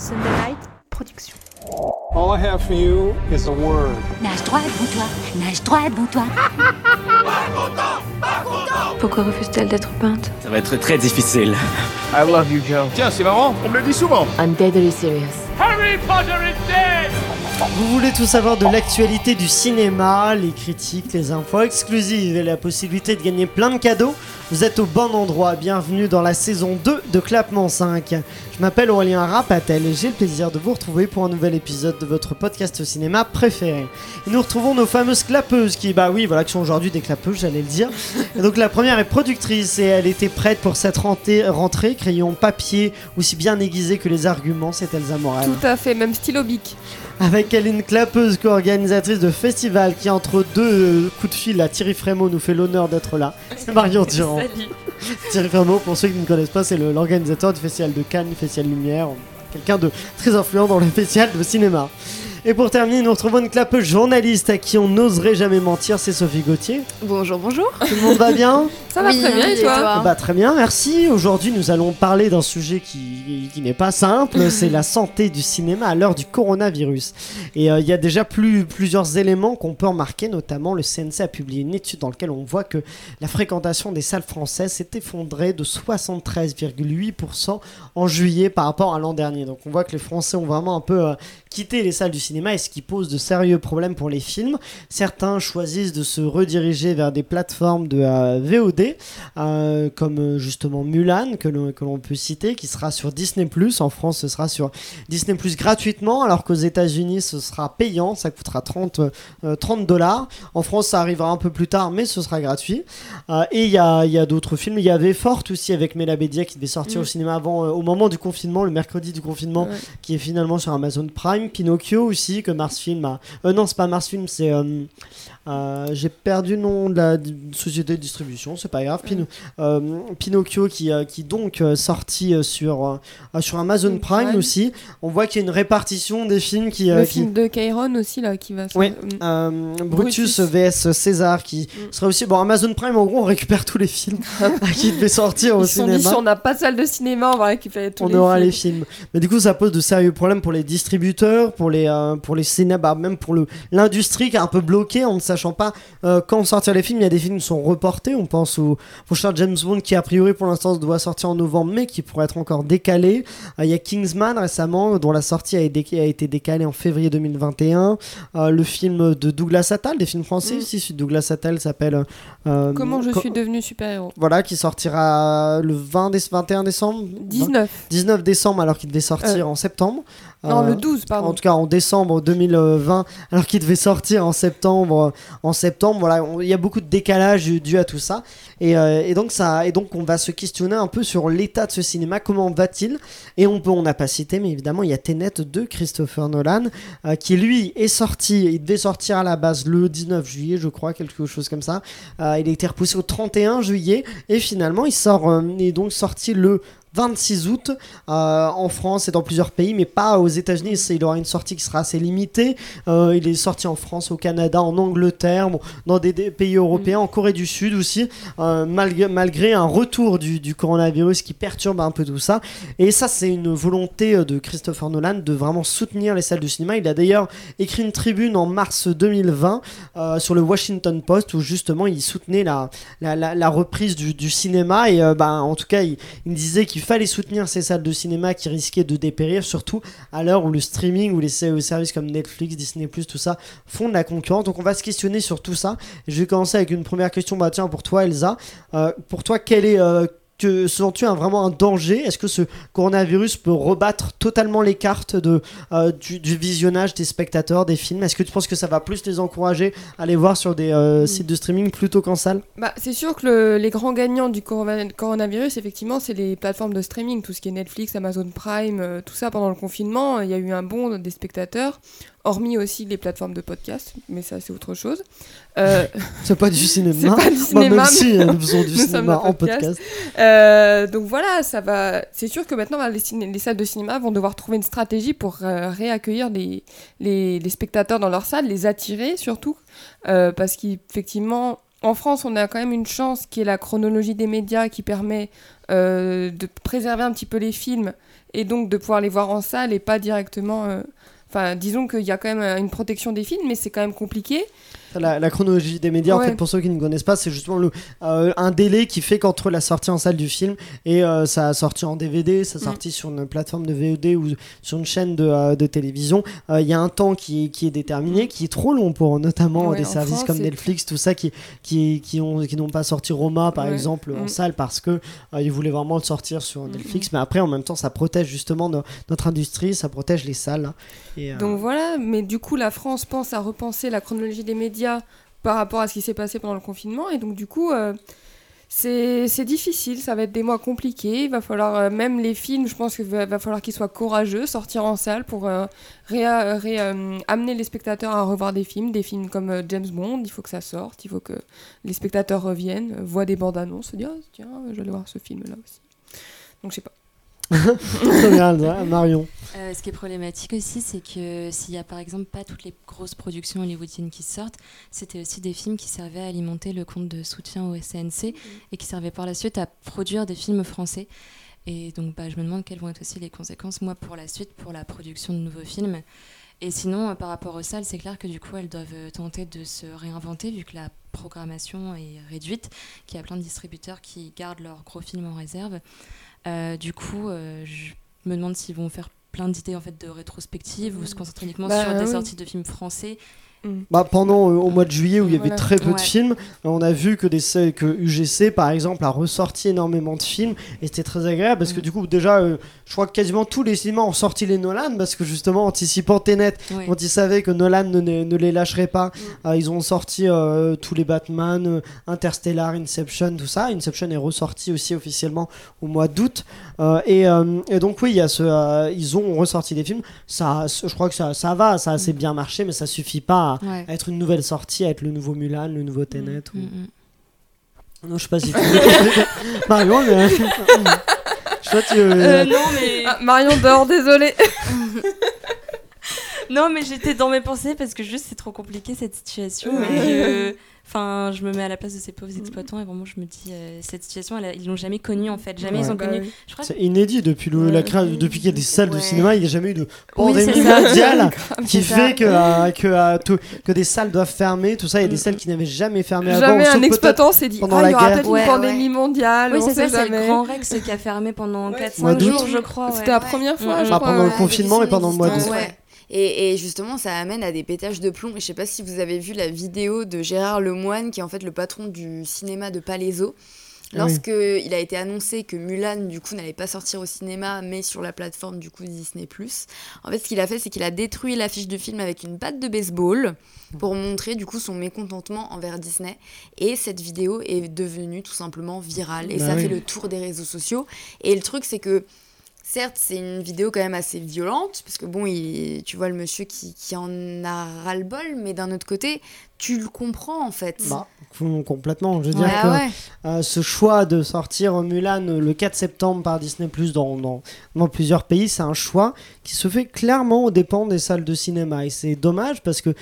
Sunday Production. All I have for you is a word. Nage droit devant toi, nage droit devant toi. Pourquoi refuse-t-elle d'être peinte? Ça va être très difficile. I love you, Joe. Tiens, c'est marrant, on me le dit souvent. I'm deadly serious. Vous voulez tout savoir de l'actualité du cinéma, les critiques, les infos exclusives et la possibilité de gagner plein de cadeaux? Vous êtes au bon endroit, bienvenue dans la saison 2 de Clapement 5. Je m'appelle Aurélien Rapatel et j'ai le plaisir de vous retrouver pour un nouvel épisode de votre podcast cinéma préféré. Et nous retrouvons nos fameuses clapeuses qui, bah oui, voilà, qui sont aujourd'hui des clapeuses, j'allais le dire. Et donc la première est productrice et elle était prête pour cette rentrée, rentrée crayon papier aussi bien aiguisé que les arguments, c'est Elsa Morel. Tout à fait, même stylo bic. Avec elle, une clapeuse co-organisatrice de festival qui, entre deux coups de fil à Thierry Frémaux, nous fait l'honneur d'être là. C'est Marion Durand. Thierry Frémaux, pour ceux qui ne connaissent pas, c'est l'organisateur du festival de Cannes, festival Lumière. Quelqu'un de très influent dans le festival de cinéma. Et pour terminer, nous retrouvons une clapeuse journaliste à qui on n'oserait jamais mentir, c'est Sophie Gauthier. Bonjour, bonjour. Tout le monde va bien Ça va très bien et toi Bah, très bien, merci. Aujourd'hui, nous allons parler d'un sujet qui, qui n'est pas simple, c'est la santé du cinéma à l'heure du coronavirus. Et euh, il y a déjà plus, plusieurs éléments qu'on peut remarquer, notamment le CNC a publié une étude dans laquelle on voit que la fréquentation des salles françaises s'est effondrée de 73,8% en juillet par rapport à l'an dernier. Donc on voit que les Français ont vraiment un peu euh, quitté les salles du cinéma et ce qui pose de sérieux problèmes pour les films. Certains choisissent de se rediriger vers des plateformes de euh, VOD, euh, comme euh, justement Mulan, que l'on peut citer, qui sera sur Disney ⁇ En France, ce sera sur Disney ⁇ gratuitement, alors qu'aux États-Unis, ce sera payant, ça coûtera 30 euh, 30 dollars. En France, ça arrivera un peu plus tard, mais ce sera gratuit. Et il y a, il y a d'autres films. Il y avait Forte aussi avec Mela Bédia qui devait sortir Mm. au cinéma avant, au moment du confinement, le mercredi du confinement, Ouais. qui est finalement sur Amazon Prime. Pinocchio aussi, que Mars Film a. Euh, non, c'est pas Mars Film, c'est. euh, euh, J'ai perdu le nom de la société de distribution, c'est pas grave. Pino- euh, Pinocchio qui, qui donc sorti sur, sur Amazon Prime Prime. aussi. On voit qu'il y a une répartition des films qui. Le qui- film de Kairon aussi là qui va se... Ouais. Mm. Brutus, vs César qui Mm. sera aussi bon Amazon Prime en gros on récupère tous les films qui devaient sortir au Ils dit cinéma si on n'a pas de salle de cinéma, on va récupérer tous on les aura films. les films. Mais du coup, ça pose de sérieux problèmes pour les distributeurs, pour les, euh, pour les cinémas, bah, même pour l'industrie qui est un peu bloquée en ne sachant pas euh, quand sortir les films. Il y a des films qui sont reportés. On pense au prochain James Bond qui, a priori, pour l'instant, doit sortir en novembre, mais qui pourrait être encore décalé. Euh, Il y a Kingsman récemment, dont la sortie a été, a été décalée en février 2021. Euh, le film de Douglas Attal, des films français Mm. aussi. Douglas Attal s'appelle. euh, Comment je co- suis devenu super-héros Voilà, qui sortira le 20 déce- 21 décembre. 19. 19 décembre alors qu'il devait sortir en septembre. Non, Euh, le 12, en pardon. tout cas en décembre 2020 alors qu'il devait sortir en septembre en septembre voilà il y a beaucoup de décalage dû à tout ça. Et, euh, et donc ça et donc on va se questionner un peu sur l'état de ce cinéma comment va-t-il? Et on peut on n'a pas cité mais évidemment il y a Tenet de Christopher Nolan euh, qui lui est sorti il devait sortir à la base le 19 juillet je crois quelque chose comme ça. Euh, il a été repoussé au 31 juillet et finalement il sort il est donc sorti le 26 août euh, en France et dans plusieurs pays, mais pas aux États-Unis. Il aura une sortie qui sera assez limitée. Euh, il est sorti en France, au Canada, en Angleterre, bon, dans des, des pays européens, en Corée du Sud aussi, euh, malgré, malgré un retour du, du coronavirus qui perturbe un peu tout ça. Et ça, c'est une volonté de Christopher Nolan de vraiment soutenir les salles de cinéma. Il a d'ailleurs écrit une tribune en mars 2020 euh, sur le Washington Post où justement il soutenait la, la, la, la reprise du, du cinéma et bah, en tout cas il, il disait qu'il fallait soutenir ces salles de cinéma qui risquaient de dépérir, surtout à l'heure où le streaming ou les ser- services comme Netflix, Disney+, tout ça font de la concurrence. Donc on va se questionner sur tout ça. Je vais commencer avec une première question. Bah tiens pour toi Elsa, Euh, pour toi quel est euh, que sens-tu un, vraiment un danger? Est-ce que ce coronavirus peut rebattre totalement les cartes de, euh, du, du visionnage des spectateurs, des films? Est-ce que tu penses que ça va plus les encourager à aller voir sur des euh, sites de streaming plutôt qu'en salle? Bah, c'est sûr que le- les grands gagnants du corona- coronavirus, effectivement, c'est les plateformes de streaming, tout ce qui est Netflix, Amazon Prime, euh, tout ça pendant le confinement. Il y a eu un bond des spectateurs, hormis aussi les plateformes de podcast, mais ça c'est autre chose. Euh, C'est pas du cinéma. pas du Bah, cinéma, même si euh, nous faisons du nous cinéma en podcast. podcast. Euh, donc voilà, ça va. C'est sûr que maintenant, bah, les, salles de cinéma vont devoir trouver une stratégie pour euh, réaccueillir les, les, les spectateurs dans leur salle, les attirer surtout, parce qu'effectivement, en France, on a quand même une chance qui est la chronologie des médias qui permet de préserver un petit peu les films et donc de pouvoir les voir en salle et pas directement. Enfin, disons qu'il y a quand même une protection des films, mais c'est quand même compliqué. La, la chronologie des médias, en fait, pour ceux qui ne connaissent pas, c'est justement le, euh, un délai qui fait qu'entre la sortie en salle du film et euh, sa sortie en DVD, sa Mm. sortie sur une plateforme de VOD ou sur une chaîne de, euh, de télévision, il y a un temps qui est, qui est déterminé, qui est trop long pour notamment Ouais, des services France, comme Netflix, tout ça, qui, qui, qui ont qui n'ont pas sorti Roma, par Ouais. exemple, en Mm. salle parce que ils voulaient vraiment le sortir sur Netflix. Mais après, en même temps, ça protège justement no- notre industrie, ça protège les salles. hein. Et, Donc voilà, mais du coup, la France pense à repenser la chronologie des médias par rapport à ce qui s'est passé pendant le confinement. Et donc, du coup, euh, c'est difficile, ça va être des mois compliqués. Il va falloir, euh, même les films, je pense qu'il va, falloir qu'ils soient courageux, sortir en salle pour euh, amener les spectateurs à revoir des films, des films comme James Bond. Il faut que ça sorte, il faut que les spectateurs reviennent, voient des bandes annonces, se disent Ah, tiens, je vais aller voir ce film-là aussi. Donc, je sais pas. Marion. Euh, ce qui est problématique aussi, c'est que s'il y a par exemple pas toutes les grosses productions hollywoodiennes qui sortent, c'était aussi des films qui servaient à alimenter le compte de soutien au SNC et qui servaient par la suite à produire des films français. Et donc bah, je me demande quelles vont être aussi les conséquences, moi, pour la suite, pour la production de nouveaux films. Et sinon, euh, par rapport aux salles, c'est clair que du coup, elles doivent euh, tenter de se réinventer vu que la programmation est réduite, qu'il y a plein de distributeurs qui gardent leurs gros films en réserve. Euh, du coup, euh, je me demande s'ils vont faire plein d'idées en fait de rétrospectives ou se concentrer uniquement Bah, sur des oui. sorties de films français. Bah, pendant euh, au mois de juillet où il y avait Voilà. très peu de films, on a vu que des que UGC par exemple a ressorti énormément de films et c'était très agréable parce que Mm. du coup déjà euh, je crois que quasiment tous les cinémas ont sorti les Nolan parce que justement anticipant Tenet Ouais. quand ils savaient que Nolan ne, ne- les lâcherait pas, euh, ils ont sorti euh, tous les Batman, euh, Interstellar, Inception, tout ça. Inception est ressorti aussi officiellement au mois d'août. Euh, et, euh, et donc oui, il y a ce, euh, ils ont ressorti des films. Ça, je crois que ça, ça va, ça a assez bien marché, mais ça suffit pas à, Ouais. à être une nouvelle sortie, à être le nouveau Mulan, le nouveau Tenet. ou- Mm, mm. Non, je sais pas si tu Marion, mais... je sais pas, tu... Euh, non, mais... Ah, Marion dort, désolé. Non, mais j'étais dans mes pensées parce que juste c'est trop compliqué cette situation. Ouais. et Enfin, je me mets à la place de ces pauvres exploitants et vraiment je me dis, euh, cette situation, elle a- ils l'ont jamais connue en fait. Jamais Ouais. ils ont Bah connu. oui. Je crois que C'est inédit depuis, le, la créa- depuis qu'il y a des salles de cinéma, il n'y a jamais eu de pandémie mondiale qui fait ça. que, euh, que, euh, tout- que des salles doivent fermer, tout ça. Il y a des Mm. salles qui n'avaient jamais fermé avant. Jamais un exploitant s'est dit pendant Ah, la il y aura guerre. peut-être Ouais, une pandémie mondiale. Oui, on c'est sait ça, c'est le jamais. Grand Rex qui a fermé pendant Ouais, 4-5 mois d'août. jours, je crois. C'était la première fois, Mm, je mm. Ah, crois. pendant le confinement et pendant le mois d'août. Et, et justement, ça amène à des pétages de plomb. Et je sais pas si vous avez vu la vidéo de Gérard Lemoine, qui est en fait le patron du cinéma de Palaiso. Ah Lorsque il a été annoncé que Mulan, du coup, n'allait pas sortir au cinéma, mais sur la plateforme, du coup, Disney+. En fait, ce qu'il a fait, c'est qu'il a détruit l'affiche du film avec une batte de baseball pour montrer, du coup, son mécontentement envers Disney. Et cette vidéo est devenue tout simplement virale. Et Bah ça oui. fait le tour des réseaux sociaux. Et le truc, c'est que Certes, c'est une vidéo quand même assez violente, parce que bon, il, tu vois le monsieur qui, en a ras-le-bol, mais d'un autre côté, tu le comprends en fait. Bah, com- complètement. Je veux Ouais, dire que ouais. euh, ce choix de sortir Mulan euh, le 4 septembre par Disney Plus dans, dans, dans plusieurs pays, c'est un choix qui se fait clairement aux dépens des salles de cinéma. Et c'est dommage parce que,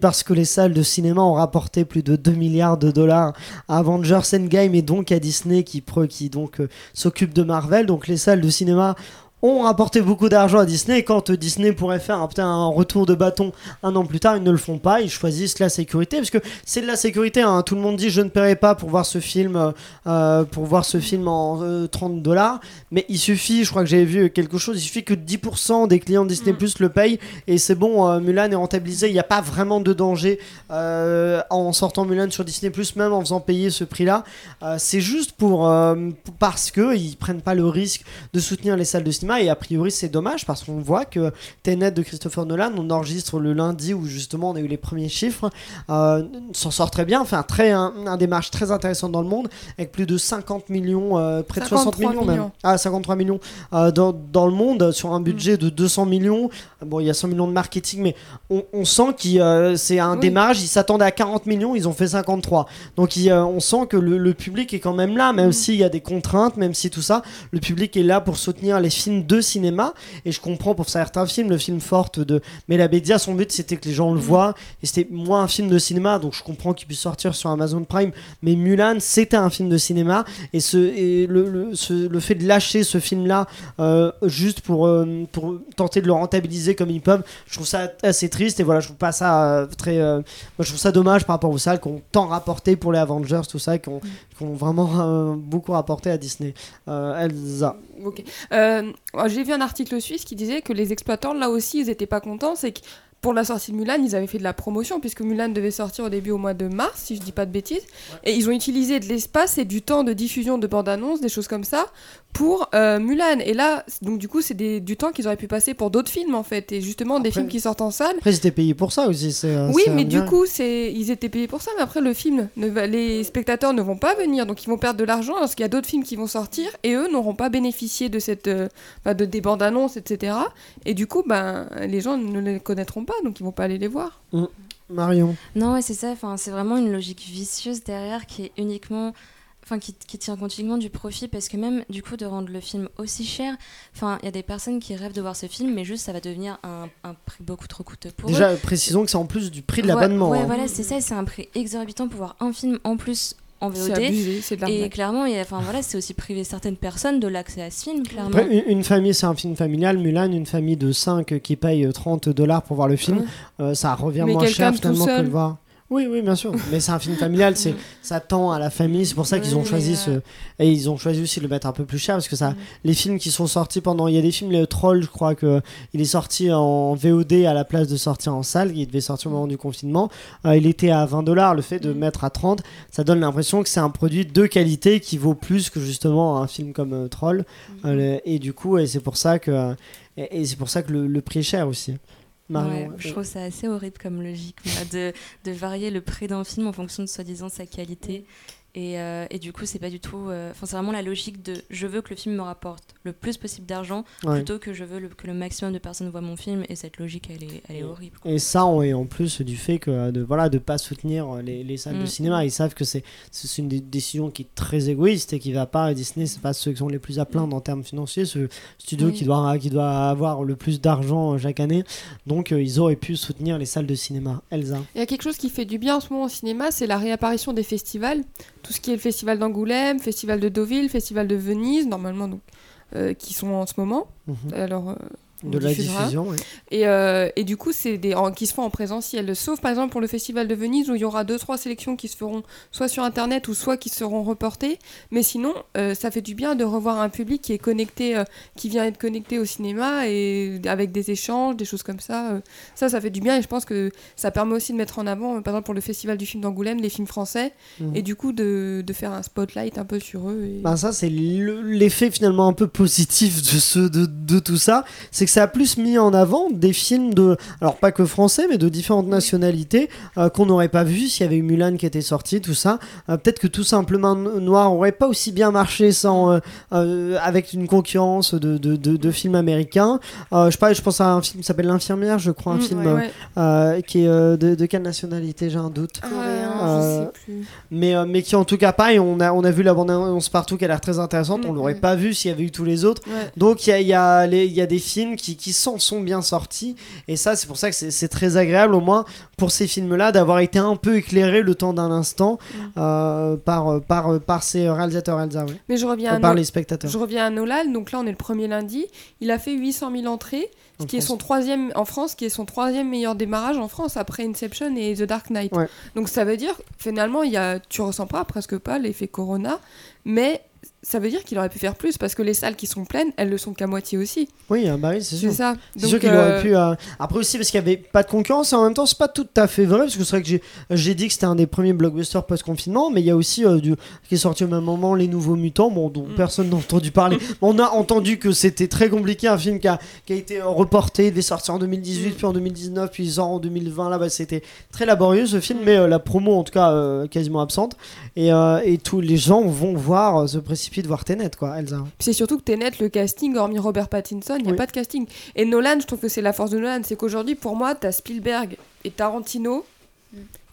parce que les salles de cinéma ont rapporté plus de 2 milliards de dollars à Avengers Endgame et donc à Disney qui, qui donc euh, s'occupe de Marvel. Donc les salles de cinéma ont rapporté beaucoup d'argent à Disney quand euh, Disney pourrait faire un, retour de bâton un an plus tard, ils ne le font pas, ils choisissent la sécurité parce que c'est de la sécurité. hein. Tout le monde dit je ne paierai pas pour voir ce film, euh, euh, pour voir ce film en euh, 30 dollars, mais il suffit, je crois que j'avais vu quelque chose, il suffit que 10% des clients Disney Plus le payent et c'est bon, euh, Mulan est rentabilisé. Il n'y a pas vraiment de danger euh, en sortant Mulan sur Disney Plus, même en faisant payer ce prix-là. Euh, c'est juste pour euh, pour- parce que ils prennent pas le risque de soutenir les salles de cinéma et a priori c'est dommage parce qu'on voit que Tenet de Christopher Nolan, on enregistre le lundi où justement on a eu les premiers chiffres, euh, s'en sort très bien, un, très, un, un démarche très intéressant dans le monde avec plus de 50 millions, euh, près de 60 53 millions, même. millions. Ah, 53 millions euh, dans, dans le monde sur un budget de 200 millions. Bon, il y a 100 millions de marketing, mais on, on sent que c'est un Oui. démarrage. Ils s'attendaient à 40 millions, ils ont fait 53. Donc il, on sent que le, le public est quand même là, même s'il y a des contraintes, même si tout ça, le public est là pour soutenir les films de cinéma. Et je comprends pour certains films, le film forte de Melabedia, son but c'était que les gens le voient. Et c'était moins un film de cinéma, donc je comprends qu'il puisse sortir sur Amazon Prime. Mais Mulan, c'était un film de cinéma. Et, ce, et le, le, ce- le fait de lâcher ce film-là euh, juste pour, euh, pour tenter de le rentabiliser comme ils peuvent, je trouve ça assez triste. Et voilà, je trouve pas ça euh, très. euh, moi, je trouve ça dommage par rapport aux salles qui ont tant rapporté pour les Avengers, tout ça, qui ont, qui ont vraiment beaucoup rapporté à Disney. Elsa. Ok. Euh, J'ai vu un article suisse qui disait que les exploitants, là aussi, ils n'étaient pas contents. C'est que pour la sortie de Mulan, ils avaient fait de la promotion, puisque Mulan devait sortir au début au mois de mars, si je dis pas de bêtises. Et ils ont utilisé de l'espace et du temps de diffusion de bandes-annonces, des choses comme ça, pour euh, Mulan. Et là, donc du coup, c'est du temps qu'ils auraient pu passer pour d'autres films, en fait. Et justement, des films qui sortent en salle. Après, ils étaient payés pour ça aussi. c'est, Oui, mais bien. du coup, ils étaient payés pour ça, mais après le film, ne va- les spectateurs ne vont pas venir, donc ils vont perdre de l'argent parce qu'il y a d'autres films qui vont sortir et eux n'auront pas bénéficié de cette, euh, bah, de des bandes annonces, etc. Et du coup, ben les gens ne les connaîtront pas, donc ils vont pas aller les voir. Marion. Non, ouais, c'est ça. Enfin, c'est vraiment une logique vicieuse derrière qui est uniquement. Enfin, qui, qui tient compte uniquement du profit parce que même du coup de rendre le film aussi cher, enfin il y a des personnes qui rêvent de voir ce film mais juste ça va devenir un, un prix beaucoup trop coûteux pour eux. Déjà, précisons que c'est en plus du prix de Ouais, l'abonnement. Ouais, hein. voilà, c'est ça, c'est un prix exorbitant pour voir un film en plus en C'est VOD. abusé, Et clairement, il y a- enfin voilà, c'est aussi priver certaines personnes de l'accès à ce film, clairement. Après, une, famille, c'est un film familial. Mulan, une famille de 5 qui paye euh, 30 dollars pour voir le film, Ouais. euh, ça revient Mais moins cher finalement que le voir. Oui, oui, bien sûr. Mais c'est un film familial, c'est ça tend à la famille. C'est pour ça qu'ils ont choisi ce euh, et ils ont choisi aussi de le mettre un peu plus cher parce que ça, les films qui sont sortis pendant, il y a des films, les Trolls, je crois que il est sorti en VOD à la place de sortir en salle. Il devait sortir au moment du confinement. Euh, il était à 20 dollars. Le fait de mettre à 30, ça donne l'impression que c'est un produit de qualité qui vaut plus que justement un film comme euh, Troll. Euh, le- et du coup, et c'est pour ça que et, et c'est pour ça que le, le prix est cher aussi. Marion, Ouais, je trouve ça assez horrible comme logique, moi, de, de varier le prix d'un film en fonction de soi-disant sa qualité. Et, euh, et du coup, c'est pas du tout. euh, Enfin, c'est vraiment la logique de je veux que le film me rapporte le plus possible d'argent ouais. plutôt que je veux le- que le maximum de personnes voient mon film. Et cette logique, elle est, elle est horrible. quoi. Et ça, on est en plus du fait que euh, de voilà de pas soutenir les, les salles de Mm. cinéma. Ils savent que c'est c'est une dé- décision qui est très égoïste et qui va pas. Disney, c'est pas ceux qui sont les plus à plaindre en termes financiers. Ce studio Oui. qui doit qui doit avoir le plus d'argent chaque année. Donc euh, ils auraient pu soutenir les salles de cinéma. Elsa. Il y a quelque chose qui fait du bien en ce moment au cinéma, c'est la réapparition des festivals. Tout ce qui est le festival d'Angoulême, festival de Deauville, festival de Venise, normalement, donc, euh, qui sont en ce moment. Mhm. Alors, euh, De la diffusera. diffusion. Et, euh, et du coup, c'est des en- qui se font en présentiel. Sauf par exemple pour le festival de Venise où il y aura deux trois sélections qui se feront soit sur internet ou soit qui seront reportées. Mais sinon, euh, ça fait du bien de revoir un public qui est connecté, euh, qui vient être connecté au cinéma et avec des échanges, des choses comme ça. ça, ça fait du bien et je pense que ça permet aussi de mettre en avant, par exemple pour le festival du film d'Angoulême, les films français Mhm. et du coup de, de faire un spotlight un peu sur eux. Et... Ben ça c'est le- l'effet finalement un peu positif de ce de, de tout ça, c'est que ça a plus mis en avant des films de alors pas que français mais de différentes nationalités euh, qu'on n'aurait pas vu s'il y avait eu Mulan qui était sorti tout ça. Euh, Peut-être que tout simplement No- Noir aurait pas aussi bien marché sans euh, euh, avec une concurrence de, de, de, de films américains. Euh, je sais pas, je pense à un film qui s'appelle L'infirmière, je crois un Mm, film ouais, ouais. euh, qui est euh, de, de quelle nationalité j'ai un doute. Ah, Euh, je sais plus. Mais, euh, mais qui en tout cas pareil, on a, on a vu la bande-annonce partout qui a l'air très intéressante, on Mm, l'aurait mm. pas vu s'il y avait eu tous les autres. Ouais. Donc il y a, y, a y a des films qui, qui s'en sont bien sortis, et ça c'est pour ça que c'est très agréable au moins pour ces films-là d'avoir été un peu éclairés le temps d'un instant euh, par, par, par ces réalisateurs Elsa, ouais. Mais je reviens Euh, à par No- les spectateurs. Je reviens à Nolan, donc là on est le premier lundi. Il a fait 800 000 entrées, ce En qui est France. son troisième en France, qui est son troisième meilleur démarrage en France après Inception et The Dark Knight. Ouais. Donc ça veut dire finalement il y a, tu ressens pas presque pas l'effet Corona, mais ça veut dire qu'il aurait pu faire plus parce que les salles qui sont pleines, elles le sont qu'à moitié aussi. Oui, ah bah oui, c'est sûr. C'est ça. C'est sûr qu'il euh, aurait pu. euh, Après aussi parce qu'il n'y avait pas de concurrence et en même temps c'est pas tout à fait vrai parce que c'est vrai que j'ai dit que c'était un des premiers blockbusters post-confinement mais il y a aussi euh, du... qui est sorti au même moment Les Nouveaux Mutants bon dont Mm. personne n'a entendu parler. on a entendu que c'était très compliqué un film qui a, qui a été euh, reporté, il devait sortir en 2018 Mm. puis en 2019 puis en 2020 là bah, c'était très laborieux ce film mais euh, la promo en tout cas euh, quasiment absente et, euh, et tous les gens vont voir euh, précipitent voir Tenet quoi Elsa. C'est surtout que Tenet, le casting, hormis Robert Pattinson, il n'y a Oui. pas de casting. Et Nolan, je trouve que c'est la force de Nolan, c'est qu'aujourd'hui, pour moi, t'as Spielberg et Tarantino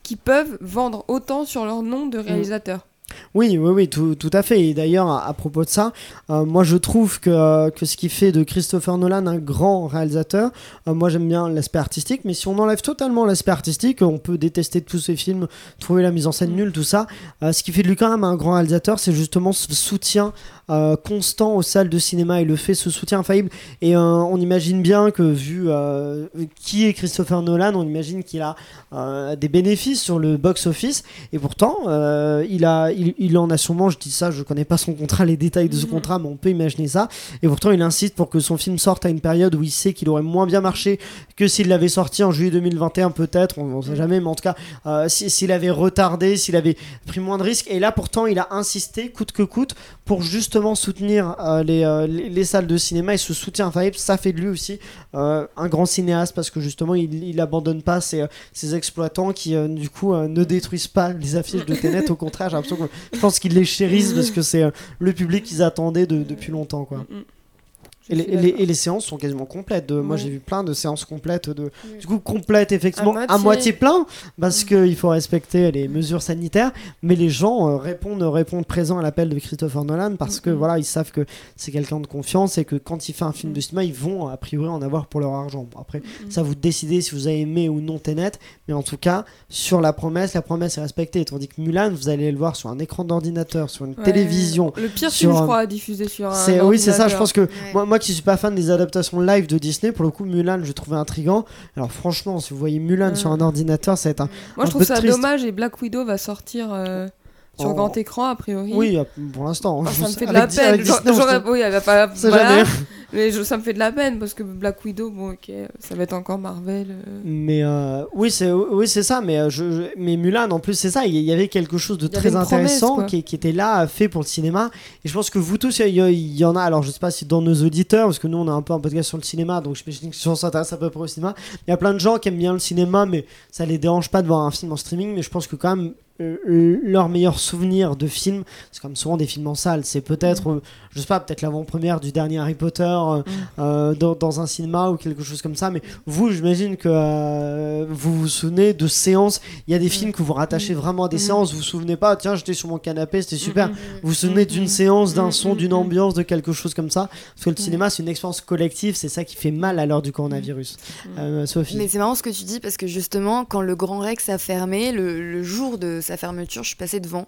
qui peuvent vendre autant sur leur nom de réalisateur. Oui, oui, oui, tout, à fait. Et d'ailleurs, à, propos de ça, euh, moi je trouve que, euh, que ce qui fait de Christopher Nolan un grand réalisateur, euh, moi j'aime bien l'aspect artistique, mais si on enlève totalement l'aspect artistique, on peut détester tous ses films, trouver la mise en scène nulle, tout ça. Ce qui fait de lui quand même un grand réalisateur, c'est justement ce soutien constant aux salles de cinéma. Il le fait, ce soutien infaillible. Et euh, on imagine bien que, vu euh, qui est Christopher Nolan, on imagine qu'il a euh, des bénéfices sur le box-office. Et pourtant, euh, il, a, il, il en a sûrement, je dis ça, je connais pas son contrat, les détails de ce contrat, mais on peut imaginer ça. Et pourtant, il insiste pour que son film sorte à une période où il sait qu'il aurait moins bien marché que s'il l'avait sorti en juillet 2021, peut-être, on ne sait jamais, mais en tout cas, euh, si- s'il avait retardé, s'il avait pris moins de risques. Et là, pourtant, il a insisté, coûte que coûte, pour soutenir euh, les, euh, les, les salles de cinéma. Et ce soutien infaillible, ça fait de lui aussi euh, un grand cinéaste, parce que justement, il, abandonne pas ses, exploitants qui, du coup, ne détruisent pas les affiches de Tenet. Au contraire, j'ai l'impression que je pense qu'ils les chérissent parce que c'est le public qu'ils attendaient de- depuis longtemps, quoi. Mm, mm. Et les, suis et les- d'accord. et les séances sont quasiment complètes. Moi, j'ai vu plein de séances complètes. De, Oui. Du coup, complètes, effectivement, À à moitié. moitié, plein, parce Mm. qu'il faut respecter les mesures sanitaires. Mais les gens euh, répondent, répondent présents à l'appel de Christopher Nolan parce que Mm, mm. voilà, ils savent que c'est quelqu'un de confiance et que quand il fait un film de cinéma, ils vont a priori en avoir pour leur argent. Bon, après, Mm. ça vous décidez si vous avez aimé ou non Tenet, mais en tout cas, sur la promesse, la promesse est respectée. Tandis que Mulan, vous allez le voir sur un écran d'ordinateur, sur une Ouais. télévision. Le pire sur film, je crois, à diffuser sur un. Oui, c'est ça. Je pense que Ouais. moi, moi qui suis pas fan des adaptations live de Disney, pour le coup, Mulan, je trouvais intrigant. Alors franchement, si vous voyez Mulan sur un ordinateur, ça va être un. Moi, un je trouve peu ça triste. dommage et Black Widow va sortir euh, sur En- grand écran, a priori. Oui, euh, pour l'instant. Enfin, ça me fait de la peine. j'aurais- oui, elle va pas. voilà. jamais. Mais je- ça me fait de la peine parce que Black Widow, bon, ok, ça va être encore Marvel. euh. Mais euh, oui, c'est oui, c'est ça. Mais euh, je, je- mais Mulan, en plus, c'est ça. Il y- avait quelque chose de très promesse, intéressant qui, qui était là, fait pour le cinéma. Et je pense que vous tous, il y, il y en a. Alors, je sais pas si dans nos auditeurs, parce que nous, on a un peu un podcast sur le cinéma, donc j'imagine que si on s'intéresse à peu près au cinéma, il y a plein de gens qui aiment bien le cinéma, mais ça les dérange pas de voir un film en streaming. Mais je pense que quand même. Euh, leur meilleur souvenir de film, c'est comme souvent des films en salle, c'est peut-être, euh, je sais pas, peut-être l'avant-première du dernier Harry Potter euh, euh, dans, dans un cinéma ou quelque chose comme ça. Mais vous, j'imagine que euh, vous vous souvenez de séances. Il y a des films que vous rattachez vraiment à des Mm. séances. Vous vous souvenez pas, tiens, j'étais sur mon canapé, c'était super. Mm, mm. Vous vous souvenez d'une séance, d'un Mm, son, mm, d'une mm. ambiance, de quelque chose comme ça Parce que le cinéma, c'est une expérience collective, c'est ça qui fait mal à l'heure du coronavirus. Euh, Sophie Mais c'est marrant ce que tu dis parce que justement, quand le Grand Rex a fermé, le, le jour de sa fermeture, je suis passée devant.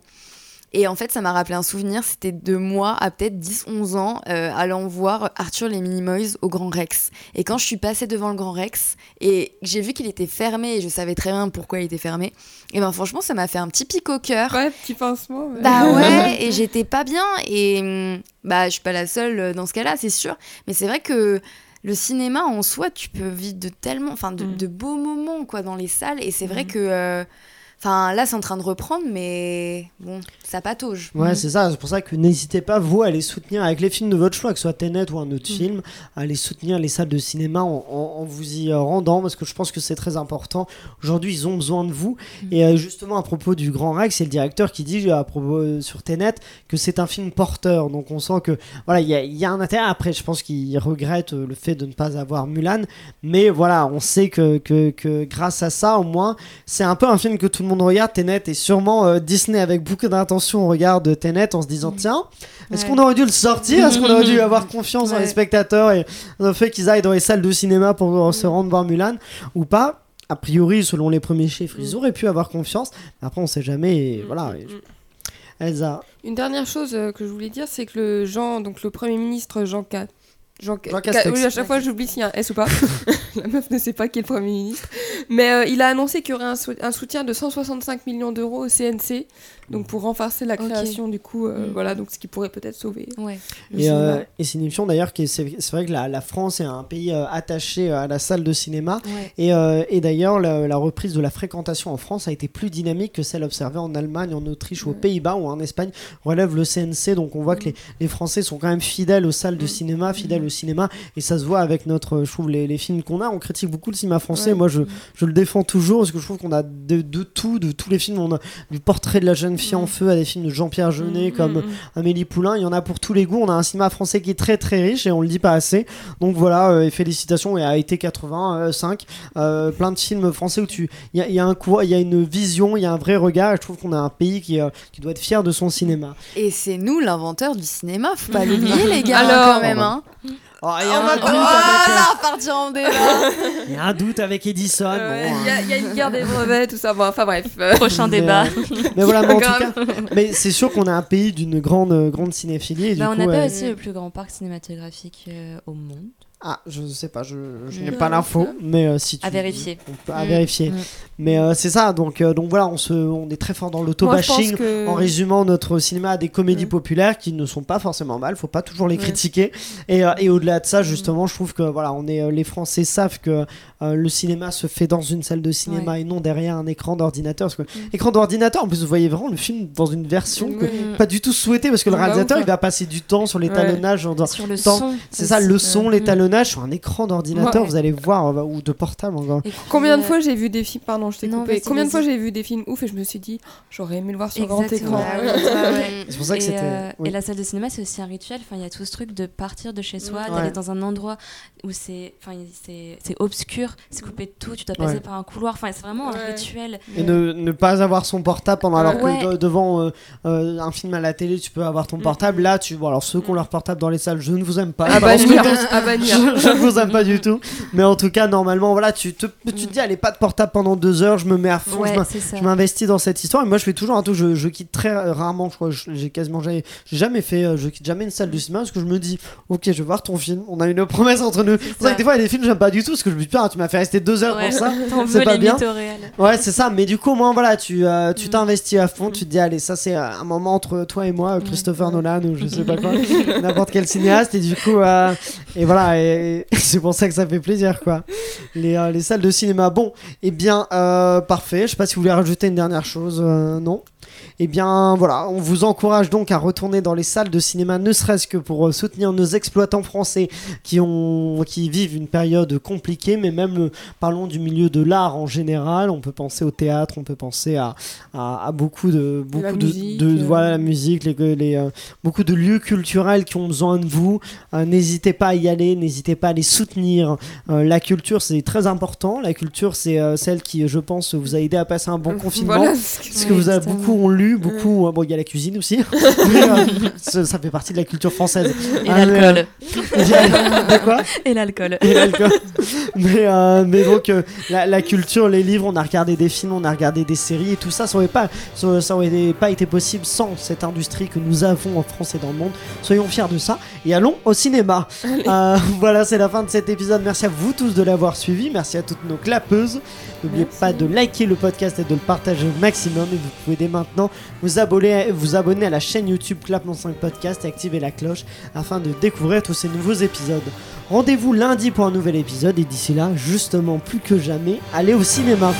Et en fait, ça m'a rappelé un souvenir. C'était de moi, à peut-être 10-11 ans, euh, allant voir Arthur les Minimoys au Grand Rex. Et quand je suis passée devant le Grand Rex et que j'ai vu qu'il était fermé et je savais très bien pourquoi il était fermé, et ben franchement, ça m'a fait un petit pic au cœur. Ouais, petit pincement. ouais. Bah ouais, et j'étais pas bien. Et bah, je suis pas la seule euh, dans ce cas-là, c'est sûr. Mais c'est vrai que le cinéma en soi, tu peux vivre de tellement, enfin, de, Mm. de beaux moments quoi dans les salles. Et c'est vrai Mm. que, euh, enfin, là, c'est en train de reprendre, mais bon, ça patauge. Ouais, c'est ça. C'est pour ça que n'hésitez pas, vous, à aller soutenir avec les films de votre choix, que ce soit Tenet ou un autre Mm. film, à aller soutenir les salles de cinéma en, en- en vous y rendant, parce que je pense que c'est très important. Aujourd'hui, ils ont besoin de vous. Et euh, justement, à propos du Grand Rex, c'est le directeur qui dit à propos euh, sur Tenet que c'est un film porteur. Donc on sent que voilà, il y, a- il y a un intérêt. Après, je pense qu'il regrette euh, le fait de ne pas avoir Mulan, mais voilà, on sait que, que, que grâce à ça, au moins, c'est un peu un film que tout le monde regarde. Tenet et sûrement euh, Disney avec beaucoup d'intention regarde Tenet en se disant tiens, est-ce Ouais. qu'on aurait dû le sortir? Est-ce qu'on aurait dû avoir confiance dans les spectateurs et dans le fait qu'ils aillent dans les salles de cinéma pour euh, se rendre voir Mulan ou pas? A priori, selon les premiers chiffres, ils Mm. auraient pu avoir confiance. Mais après, on sait jamais. Et voilà. Mm, Et- mm. Elsa. Une dernière chose euh, que je voulais dire, c'est que le Jean, donc le Premier ministre Jean Ca- Jean, Jean Castex. Oui, à chaque fois j'oublie s'il y a un S ou pas. La meuf ne sait pas qui est le Premier ministre. Mais euh, il a annoncé qu'il y aurait un, sou- un soutien de 165 millions d'euros au CNC, donc pour renforcer la création du coup, euh, Mm. voilà, donc ce qui pourrait peut-être sauver. Ouais. le Et, cinéma. euh, et c'est une émission d'ailleurs qui est- c'est vrai que la, la France est un pays euh, attaché à la salle de cinéma Ouais. et, euh, et d'ailleurs la, la reprise de la fréquentation en France a été plus dynamique que celle observée en Allemagne, en Autriche ou aux Ouais. Pays-Bas ou en Espagne relève le CNC donc on voit que les, les Français sont quand même fidèles aux salles de Mm. cinéma, fidèles au cinéma et ça se voit avec notre, je trouve, les, les films qu'on a. On critique beaucoup le cinéma français. Ouais. Moi, je, je le défends toujours parce que je trouve qu'on a de, de tout, de tous les films. On a du portrait de la jeune fille en feu à des films de Jean-Pierre Jeunet comme Mm, mm. Amélie Poulain. Il y en a pour tous les goûts. On a un cinéma français qui est très très riche et on le dit pas assez. Donc voilà, euh, et félicitations et à été 85, euh, plein de films français où tu, il y a, y a un cours, il y a une vision, il y a un vrai regard. Et je trouve qu'on a un pays qui, euh, qui doit être fier de son cinéma. Et c'est nous l'inventeur du cinéma, faut pas l'oublier les gars Alors, quand même. Hein. Oh, il y a On un va doute oh, avec, ça va partir en débat. euh, il y a un doute avec Edison. Euh, bon, Il y, a- il y a une guerre des brevets, tout ça. Bon, enfin bref. euh, Prochain Mais, débat. euh, mais voilà, mais en tout cas, mais c'est sûr qu'on a un pays d'une grande, grande cinéphilie. Et du Bah, on coup, n'a pas euh, aussi le plus grand parc cinématographique euh, au monde. Ah, je sais pas, je, je n'ai Non, pas l'info, mais euh, si tu À vérifier. on peut- à Mm. vérifier. Mm. Mais euh, c'est ça, donc, euh, donc voilà, on, se, on est très fort dans l'auto-bashing. que... En résumant notre cinéma à des comédies Mm. populaires qui ne sont pas forcément mal, faut pas toujours les Ouais. critiquer. Et, et au-delà de ça, justement, je trouve que voilà, on est, les Français savent que le cinéma se fait dans une salle de cinéma et non derrière un écran d'ordinateur. Parce que écran d'ordinateur, en plus, vous voyez vraiment le film dans une version que Ouais. pas du tout souhaité parce que le Bah, réalisateur il va passer du temps sur l'étalonnage dans- Sur le son. c'est ça le son Euh, l'étalonnage sur un écran d'ordinateur Ouais. vous allez voir euh, ou de portable encore et Combien de fois j'ai vu des films, pardon, je t'ai coupé. Combien de fois j'ai vu des films ouf et je me suis dit, j'aurais aimé le voir sur grand écran. Ouais, oui. ouais, ouais. c'est pour ça que et, c'était euh, oui. et la salle de cinéma, c'est aussi un rituel. Enfin, il y a tout ce truc de partir de chez soi, Ouais. d'aller dans un endroit où c'est, enfin, c'est, c'est obscur, c'est coupé de tout. Tu dois passer Ouais. par un couloir. Enfin, c'est vraiment un rituel. et ne, ne pas avoir son portable pendant alors que de- devant euh, euh, un film à la télé tu peux avoir ton portable là tu bon alors ceux qui ont leur portable dans les salles je ne vous aime pas je, je ne vous aime pas du tout. Mais en tout cas normalement voilà tu te, tu te dis allez pas de portable pendant deux heures je me mets à fond je Ouais, m'investis dans cette histoire. Et moi je fais toujours un truc je, je quitte très rarement je crois j'ai quasiment jamais jamais fait euh, je quitte jamais une salle de cinéma parce que je me dis ok je vais voir ton film. On a une promesse entre nous. C'est ça. que des fois il y a des films j'aime pas du tout parce que je me dis putain tu m'as fait rester deux heures Ouais. pour ça c'est pas bien. ouais c'est ça. Mais du coup au moins voilà tu euh, tu Mm. t'investis à fond. Tu te dis allez ça c'est euh, un moment entre toi et moi Christopher Nolan ou je sais pas quoi. N'importe quel cinéaste. Et du coup euh, et voilà. Et, et c'est pour ça que ça fait plaisir quoi. Les, euh, les salles de cinéma bon et bien euh, parfait. Je sais pas si vous voulez rajouter une dernière chose euh, non? Et bien voilà, on vous encourage donc à retourner dans les salles de cinéma, ne serait-ce que pour euh, soutenir nos exploitants français qui, ont, qui vivent une période compliquée, mais même euh, parlons du milieu de l'art en général. On peut penser au théâtre, on peut penser à, à, à beaucoup de beaucoup la de, musique, de- euh. voilà la musique, les, les, beaucoup de lieux culturels qui ont besoin de vous. N'hésitez pas à y aller, n'hésitez pas à les soutenir. La culture c'est très important. La culture c'est celle qui, je pense, vous a aidé à passer un bon confinement. Voilà ce que- Parce que vous avez beaucoup ont lu, beaucoup. euh, bon, il y a la cuisine aussi. mais, euh, ça, ça fait partie de la culture française. Et Ah, l'alcool. euh, quoi Et l'alcool. Et l'alcool. mais, euh, mais donc, euh, la, la culture, les livres, on a regardé des films, on a regardé des séries et tout ça, ça aurait pas, ça, ça aurait pas été possible sans cette industrie que nous avons en France et dans le monde. Soyons fiers de ça et allons au cinéma. Euh, voilà, c'est la fin de cet épisode. Merci à vous tous de l'avoir suivi. Merci à toutes nos clapeuses. N'oubliez pas de liker le podcast et de le partager au maximum. Et vous pouvez dès maintenant vous abonner, vous abonner à la chaîne YouTube Clap 5 Podcast et activer la cloche afin de découvrir tous ces nouveaux épisodes. Rendez-vous lundi pour un nouvel épisode et d'ici là, justement plus que jamais, allez au cinéma.